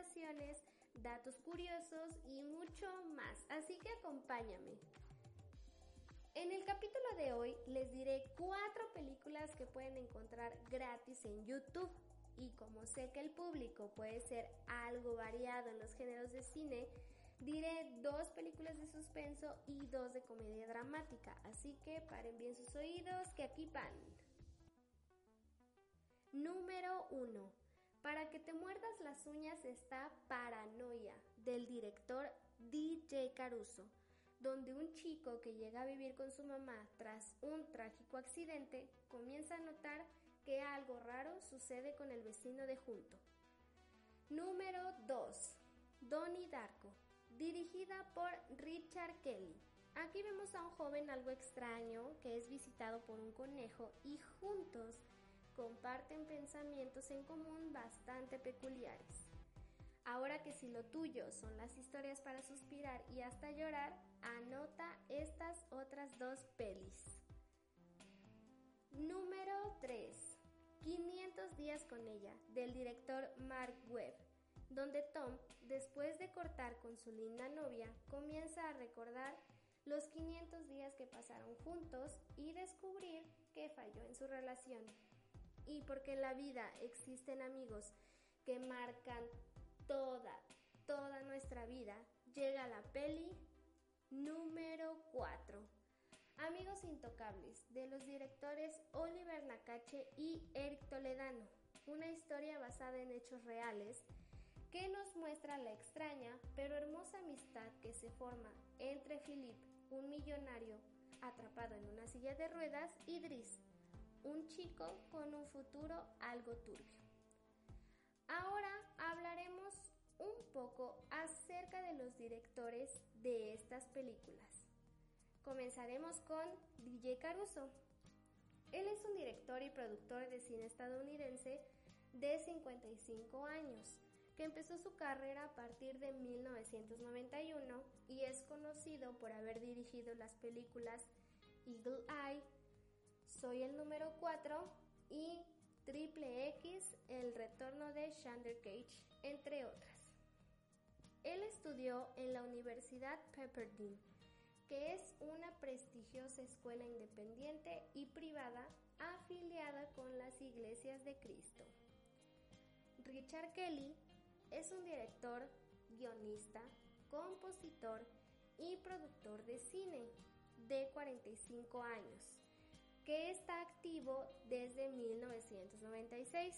recomendaciones, datos curiosos y mucho más, así que acompáñame. En el capítulo de hoy les diré cuatro películas que pueden encontrar gratis en YouTube. Y como sé que el público puede ser algo variado en los géneros de cine, diré dos películas de suspenso y dos de comedia dramática. Así que paren bien sus oídos que aquí van. Número 1. Para que te muerdas las uñas está Paranoia, del director DJ Caruso, donde un chico que llega a vivir con su mamá tras un trágico accidente comienza a notar que algo raro sucede con el vecino de junto. Número 2. Donnie Darko, dirigida por Richard Kelly. Aquí vemos a un joven algo extraño que es visitado por un conejo y juntos comparten pensamientos en común bastante peculiares. Ahora que si lo tuyo son las historias para suspirar y hasta llorar, anota estas otras dos pelis. Número 3. 500 días con ella, del director Mark Webb, donde Tom, después de cortar con su linda novia, comienza a recordar los 500 días que pasaron juntos y descubrir que falló en su relación. Y porque en la vida existen amigos que marcan toda, toda nuestra vida, llega la peli número 4. Amigos Intocables, de los directores Oliver Nakache y Eric Toledano. Una historia basada en hechos reales que nos muestra la extraña pero hermosa amistad que se forma entre Philip, un millonario atrapado en una silla de ruedas, y Driss, un chico con un futuro algo turbio. Ahora hablaremos un poco acerca de los directores de estas películas. Comenzaremos con DJ Caruso. Él es un director y productor de cine estadounidense de 55 años, que empezó su carrera a partir de 1991 y es conocido por haber dirigido las películas Eagle Eye, Soy el número 4 y Triple X, El retorno de Shander Cage, entre otras. Él estudió en la Universidad Pepperdine que es una prestigiosa escuela independiente y privada afiliada con las iglesias de Cristo. Richard Kelly es un director, guionista, compositor y productor de cine de 45 años, que está activo desde 1996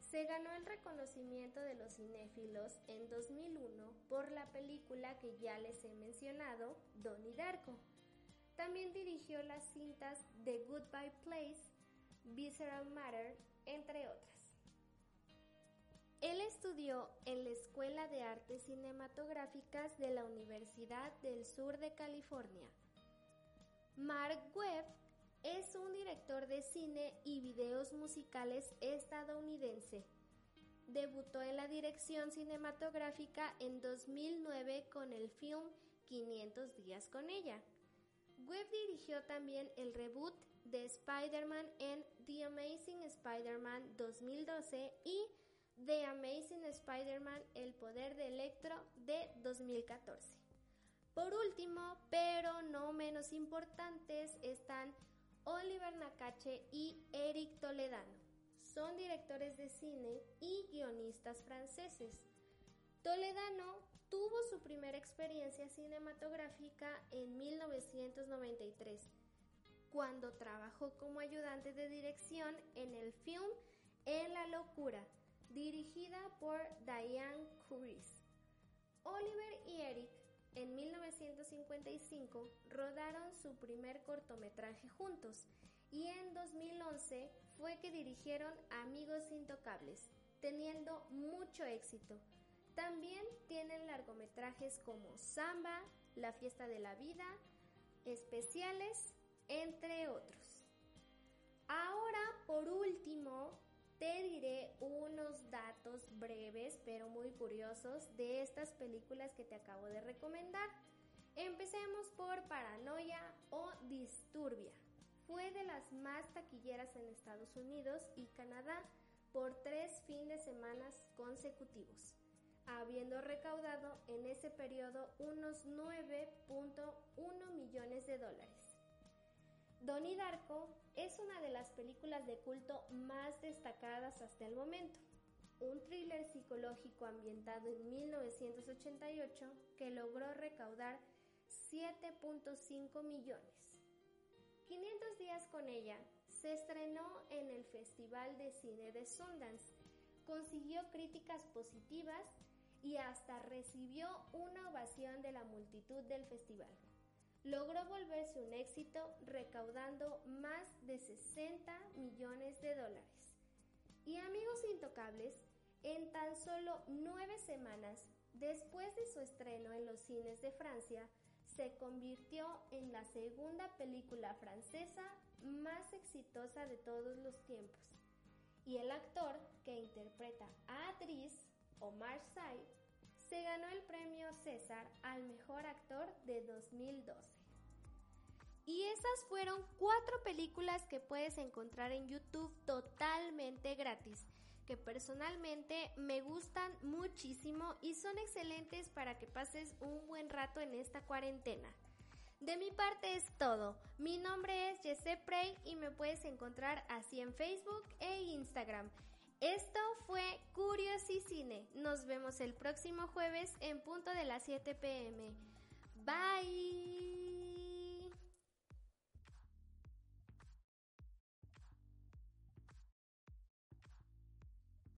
se ganó el reconocimiento de los cinéfilos en 2001 por la película que ya les he mencionado, Donnie Darko. También dirigió las cintas The Goodbye Place, Visceral Matter, entre otras. Él estudió en la Escuela de Artes Cinematográficas de la Universidad del Sur de California. Mark Webb es un director de cine y videos musicales estadounidense. Debutó en la dirección cinematográfica en 2009 con el film 500 días con ella. Webb dirigió también el reboot de Spider-Man en The Amazing Spider-Man 2012 y The Amazing Spider-Man El Poder de Electro de 2014. Por último, pero no menos importantes, están Oliver Nakache y Eric Toledano. Son directores de cine y guionistas franceses. Toledano tuvo su primera experiencia cinematográfica en 1993, cuando trabajó como ayudante de dirección en el film En la locura, dirigida por Diane Curis. Oliver y Eric en 1995 rodaron su primer cortometraje juntos y en 2011 fue que dirigieron Amigos Intocables, teniendo mucho éxito. También tienen largometrajes como Samba, La Fiesta de la Vida, Especiales, entre otros. Ahora, por último, breves pero muy curiosos de estas películas que te acabo de recomendar. Empecemos por Paranoia o Disturbia. Fue de las más taquilleras en Estados Unidos y Canadá por tres fines de semana consecutivos, habiendo recaudado en ese periodo unos 9.1 millones de dólares. Donnie Darko es una de las películas de culto más destacadas hasta el momento. Un thriller psicológico ambientado en 1988 que logró recaudar 7.5 millones. 500 días con ella se estrenó en el Festival de Cine de Sundance, consiguió críticas positivas y hasta recibió una ovación de la multitud del festival logró volverse un éxito recaudando más de 60 millones de dólares. Y amigos intocables, en tan solo nueve semanas después de su estreno en los cines de Francia, se convirtió en la segunda película francesa más exitosa de todos los tiempos. Y el actor que interpreta a Adris, Omar Sy, se ganó el premio César al mejor actor de 2012. Y esas fueron cuatro películas que puedes encontrar en YouTube totalmente gratis, que personalmente me gustan muchísimo y son excelentes para que pases un buen rato en esta cuarentena. De mi parte es todo. Mi nombre es Jesse Prey y me puedes encontrar así en Facebook e Instagram. Esto fue Curiosicine. Nos vemos el próximo jueves en punto de las 7 pm. Bye.